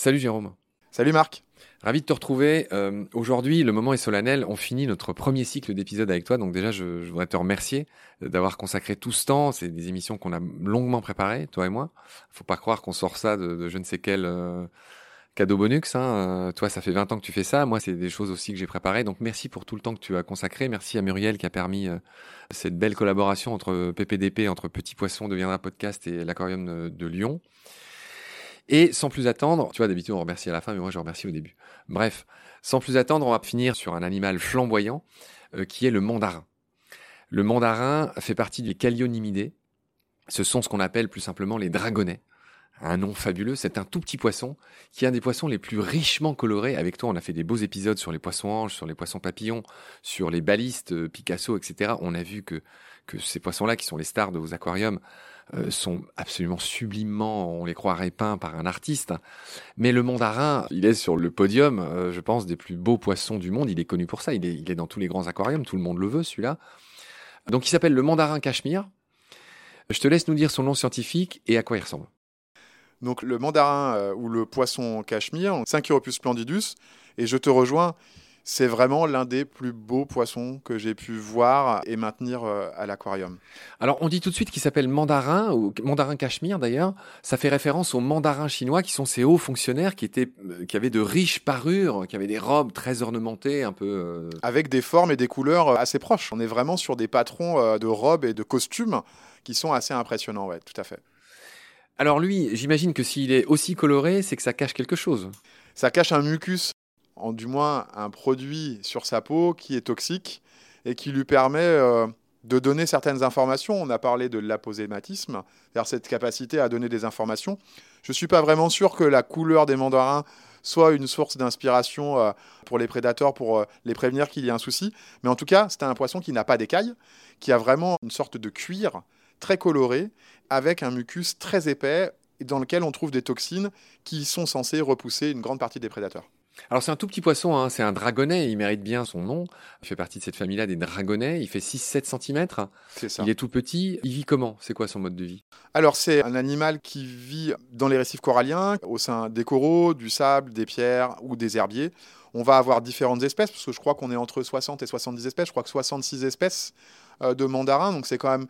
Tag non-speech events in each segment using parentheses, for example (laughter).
Salut Jérôme. Salut Marc. Ravi de te retrouver. Euh, aujourd'hui, le moment est solennel. On finit notre premier cycle d'épisodes avec toi. Donc déjà, je, je voudrais te remercier d'avoir consacré tout ce temps. C'est des émissions qu'on a longuement préparées, toi et moi. Faut pas croire qu'on sort ça de, de je ne sais quel euh, cadeau bonus. Hein. Euh, toi, ça fait 20 ans que tu fais ça. Moi, c'est des choses aussi que j'ai préparées. Donc merci pour tout le temps que tu as consacré. Merci à Muriel qui a permis euh, cette belle collaboration entre PPDP, entre Petit Poisson deviendra podcast et l'Aquarium de, Lyon. Et sans plus attendre, tu vois, d'habitude on remercie à la fin, mais moi je remercie au début. Bref, sans plus attendre, on va finir sur un animal flamboyant euh, qui est le mandarin. Le mandarin fait partie des Callionymidae. Ce sont ce qu'on appelle plus simplement les dragonnets. Un nom fabuleux, c'est un tout petit poisson qui est un des poissons les plus richement colorés. Avec toi, on a fait des beaux épisodes sur les poissons anges, sur les poissons papillons, sur les balistes, euh, Picasso, etc. On a vu que, ces poissons-là, qui sont les stars de vos aquariums, euh, sont absolument sublimement, on les croirait peints par un artiste. Mais le mandarin, il est sur le podium, euh, je pense, des plus beaux poissons du monde. Il est connu pour ça. Il est, il est dans tous les grands aquariums. Tout le monde le veut, celui-là. Donc, il s'appelle le mandarin cachemire. Je te laisse nous dire son nom scientifique et à quoi il ressemble. Donc, le mandarin euh, ou le poisson cachemire, Synchiropus splendidus. Et je te rejoins, c'est vraiment l'un des plus beaux poissons que j'ai pu voir et maintenir euh, à l'aquarium. Alors, on dit tout de suite qu'il s'appelle mandarin, ou mandarin cachemire d'ailleurs. Ça fait référence aux mandarins chinois qui sont ces hauts fonctionnaires qui, étaient, euh, qui avaient de riches parures, qui avaient des robes très ornementées, un peu. Avec des formes et des couleurs assez proches. On est vraiment sur des patrons de robes et de costumes qui sont assez impressionnants, ouais, tout à fait. Alors, lui, j'imagine que s'il est aussi coloré, c'est que ça cache quelque chose. Ça cache un mucus, en du moins un produit sur sa peau qui est toxique et qui lui permet euh, de donner certaines informations. On a parlé de l'aposématisme, c'est-à-dire cette capacité à donner des informations. Je ne suis pas vraiment sûr que la couleur des mandarins soit une source d'inspiration euh, pour les prédateurs, pour euh, les prévenir qu'il y a un souci. Mais en tout cas, c'est un poisson qui n'a pas d'écailles, qui a vraiment une sorte de cuir très coloré, avec un mucus très épais, dans lequel on trouve des toxines qui sont censées repousser une grande partie des prédateurs. Alors c'est un tout petit poisson, hein, c'est un dragonnet, il mérite bien son nom. Il fait partie de cette famille-là des dragonnets, il fait 6-7 cm, C'est ça. il est tout petit. Il vit comment? C'est quoi son mode de vie? Alors, c'est un animal qui vit dans les récifs coralliens, au sein des coraux, du sable, des pierres ou des herbiers. On va avoir différentes espèces, parce que je crois qu'on est entre 60 et 70 espèces. Je crois que 66 espèces euh, de mandarins, donc c'est quand même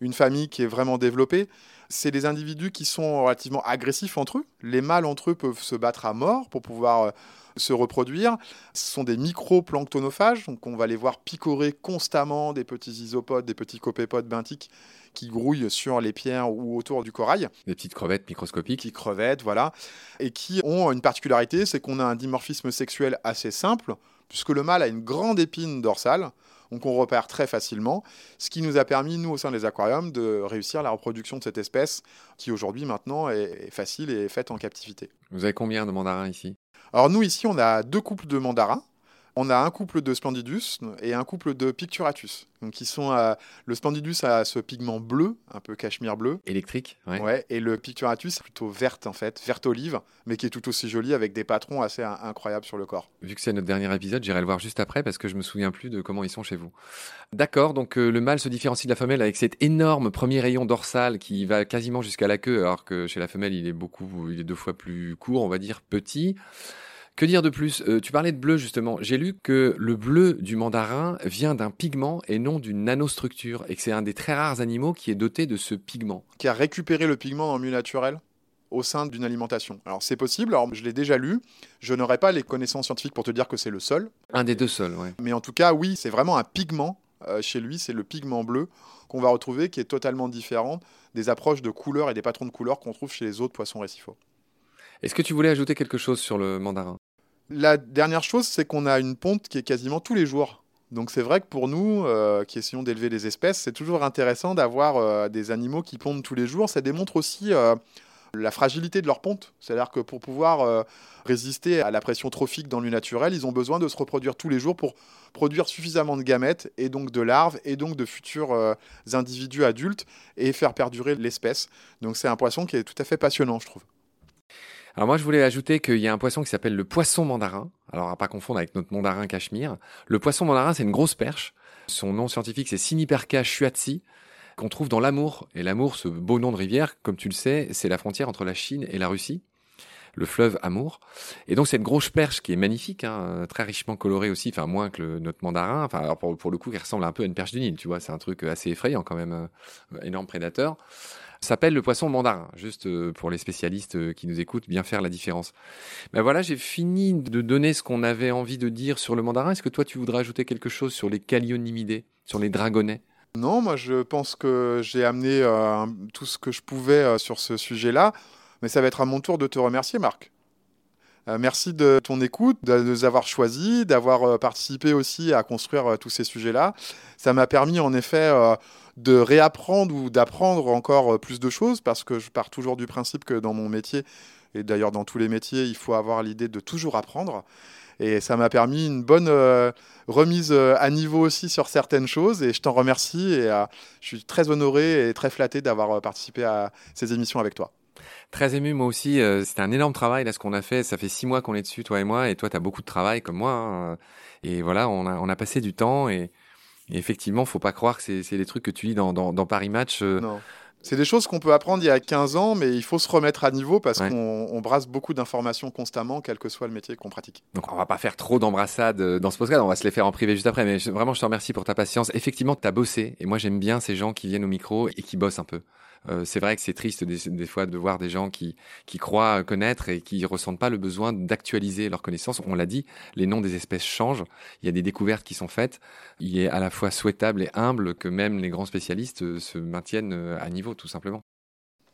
une famille qui est vraiment développée. C'est des individus qui sont relativement agressifs entre eux. Les mâles entre eux peuvent se battre à mort pour pouvoir euh, se reproduire. Ce sont des micro-planctonophages, donc on va les voir picorer constamment des petits isopodes, des petits copépodes benthiques qui grouillent sur les pierres ou autour du corail, Des petites crevettes microscopiques. qui crevettent, voilà, et qui ont une particularité, c'est qu'on a un dimorphisme sexuel assez simple, puisque le mâle a une grande épine dorsale, donc on repère très facilement, ce qui nous a permis, nous, au sein des aquariums, de réussir la reproduction de cette espèce, qui aujourd'hui, maintenant, est facile et est faite en captivité. Vous avez combien de mandarins ici? Alors nous, ici, on a deux couples de mandarins. On a un couple de Splendidus et un couple de Picturatus. Donc, qui sont, euh, le Splendidus a ce pigment bleu, un peu cachemire bleu. Électrique ouais. Ouais, et le Picturatus, plutôt verte en fait, verte olive, mais qui est tout aussi joli avec des patrons assez in- incroyables sur le corps. Vu que c'est notre dernier épisode, j'irai le voir juste après parce que je me souviens plus de comment ils sont chez vous. D'accord, donc euh, le mâle se différencie de la femelle avec cet énorme premier rayon dorsal qui va quasiment jusqu'à la queue, alors que chez la femelle il est beaucoup, il est deux fois plus court, on va dire petit. Que dire de plus? Euh, Tu parlais de bleu justement. J'ai lu que le bleu du mandarin vient d'un pigment et non d'une nanostructure, et que c'est un des très rares animaux qui est doté de ce pigment. Qui a récupéré le pigment le milieu naturel au sein d'une alimentation. Alors c'est possible, alors je l'ai déjà lu, je n'aurai pas les connaissances scientifiques pour te dire que c'est le seul, Un des deux seuls, ouais. mais en tout cas oui, c'est vraiment un pigment euh, chez lui, c'est le pigment bleu qu'on va retrouver qui est totalement différent des approches de couleurs et des patrons de couleurs qu'on trouve chez les autres poissons récifaux. Est-ce que tu voulais ajouter quelque chose sur le mandarin? La dernière chose, c'est qu'on a une ponte qui est quasiment tous les jours. Donc c'est vrai que pour nous, euh, qui essayons d'élever des espèces, c'est toujours intéressant d'avoir euh, des animaux qui pondent tous les jours. Ça démontre aussi euh, la fragilité de leur ponte. C'est-à-dire que pour pouvoir résister à la pression trophique dans le naturel, ils ont besoin de se reproduire tous les jours pour produire suffisamment de gamètes et donc de larves et donc de futurs individus adultes et faire perdurer l'espèce. Donc c'est un poisson qui est tout à fait passionnant, je trouve. Alors moi, je voulais ajouter qu'il y a un poisson qui s'appelle le poisson mandarin. Alors à pas confondre avec notre mandarin cachemire. Le poisson mandarin, c'est une grosse perche. Son nom scientifique, c'est Siniperca shuatsi, qu'on trouve dans l'Amour. Et l'Amour, ce beau nom de rivière, comme tu le sais, c'est la frontière entre la Chine et la Russie le fleuve Amour. Et donc c'est une grosse perche qui est magnifique, hein, très richement colorée aussi, enfin moins que notre mandarin. Enfin alors pour, pour, le coup, qui ressemble un peu à une perche du Nil, tu vois, c'est un truc assez effrayant quand même, euh, énorme prédateur s'appelle le poisson mandarin, juste euh, pour les spécialistes euh, qui nous écoutent, bien faire la différence. Ben voilà, j'ai fini de donner ce qu'on avait envie de dire sur le mandarin. Est-ce que toi, tu voudrais ajouter quelque chose sur les calionimidés, sur les dragonnets Non, moi je pense que j'ai amené euh, tout ce que je pouvais sur ce sujet-là, mais ça va être à mon tour de te remercier, Marc. Merci de ton écoute, de nous avoir choisis, d'avoir participé aussi à construire tous ces sujets-là. Ça m'a permis en effet de réapprendre ou d'apprendre encore euh, plus de choses parce que je pars toujours du principe que dans mon métier, et d'ailleurs dans tous les métiers, il faut avoir l'idée de toujours apprendre. Et ça m'a permis une bonne euh, remise euh, à niveau aussi sur certaines choses. Et je t'en remercie. Et je suis très honoré et très flatté d'avoir participé à ces émissions avec toi. Très ému, moi aussi. C'était un énorme travail, là, ce qu'on a fait. Ça fait six mois qu'on est dessus, toi et moi. Et toi, tu as beaucoup de travail, comme moi. Hein. Et voilà, on a, on a passé du temps. Et, et effectivement, faut pas croire que c'est des trucs que tu lis dans, dans, Paris Match. Euh. Non. C'est des choses qu'on peut apprendre il y a 15 ans, mais il faut se remettre à niveau parce qu'on brasse beaucoup d'informations constamment, quel que soit le métier qu'on pratique. Donc on va pas faire trop d'embrassades euh, dans ce podcast, on va se les faire en privé juste après. Mais vraiment, je te remercie pour ta patience. Effectivement, tu as bossé, et moi j'aime bien ces gens qui viennent au micro et qui bossent un peu. Euh, c'est vrai que c'est triste des, fois de voir des gens qui, qui croient connaître et qui ressentent pas le besoin d'actualiser leurs connaissances. On l'a dit, les noms des espèces changent. Il y a des découvertes qui sont faites. Il est à la fois souhaitable et humble que même les grands spécialistes euh, se maintiennent euh, à niveau, tout simplement.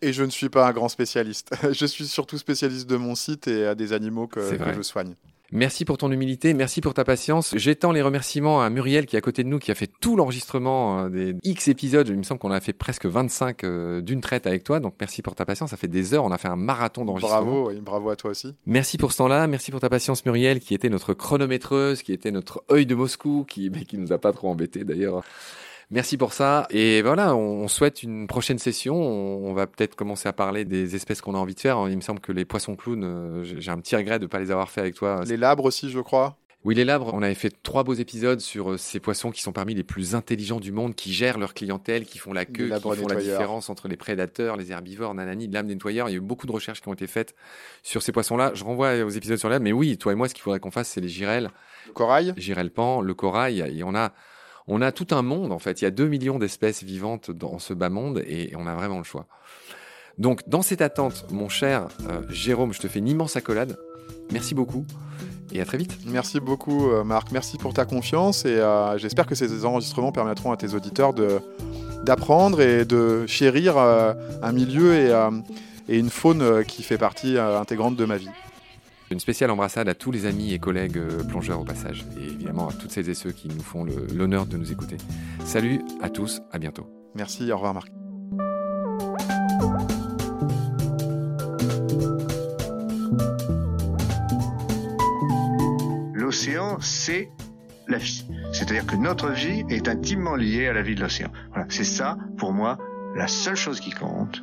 Et je ne suis pas un grand spécialiste. (laughs) je suis surtout spécialiste de mon site et à des animaux que je soigne. Merci pour ton humilité, merci pour ta patience. J'étends les remerciements à Muriel qui est à côté de nous, qui a fait tout l'enregistrement euh, des X épisodes. Il me semble qu'on a fait presque 25 euh, d'une traite avec toi. Donc merci pour ta patience. Ça fait des heures, on a fait un marathon d'enregistrement. Bravo, et bravo à toi aussi. Merci pour ce temps-là, merci pour ta patience Muriel, qui était notre chronométreuse, qui était notre œil de Moscou, qui, mais qui nous a pas trop embêtés d'ailleurs. Merci pour ça. Et voilà, on souhaite une prochaine session. On va peut-être commencer à parler des espèces qu'on a envie de faire. Il me semble que les poissons clowns, euh, j'ai un petit regret de ne pas les avoir fait avec toi. Les labres aussi, je crois. Oui, les labres, on avait fait trois beaux épisodes sur euh, ces poissons qui sont parmi les plus intelligents du monde, qui gèrent leur clientèle, qui font la queue, qui font la différence entre les prédateurs, les herbivores, nanani, l'âme nettoyeur. Il y a eu beaucoup de recherches qui ont été faites sur ces poissons-là. Je renvoie aux épisodes sur l'âme, mais oui, toi et moi, ce qu'il faudrait qu'on fasse, c'est les girelles. Le corail. Girelle pan, le corail. Et on a, on a tout un monde en fait. Il y a 2 millions d'espèces vivantes dans ce bas monde et on a vraiment le choix. Donc dans cette attente, mon cher euh, Jérôme, je te fais une immense accolade. Merci beaucoup et à très vite. Merci beaucoup euh, Marc, merci pour ta confiance et euh, j'espère que ces enregistrements permettront à tes auditeurs d'apprendre et de chérir un milieu et, une faune qui fait partie intégrante de ma vie. Une spéciale embrassade à tous les amis et collègues euh, plongeurs au passage, et évidemment à toutes celles et ceux qui nous font l'honneur de nous écouter. Salut à tous, à bientôt. Merci, au revoir Marc. L'océan, c'est la vie. C'est-à-dire que notre vie est intimement liée à la vie de l'océan. Voilà, c'est ça, pour moi, la seule chose qui compte.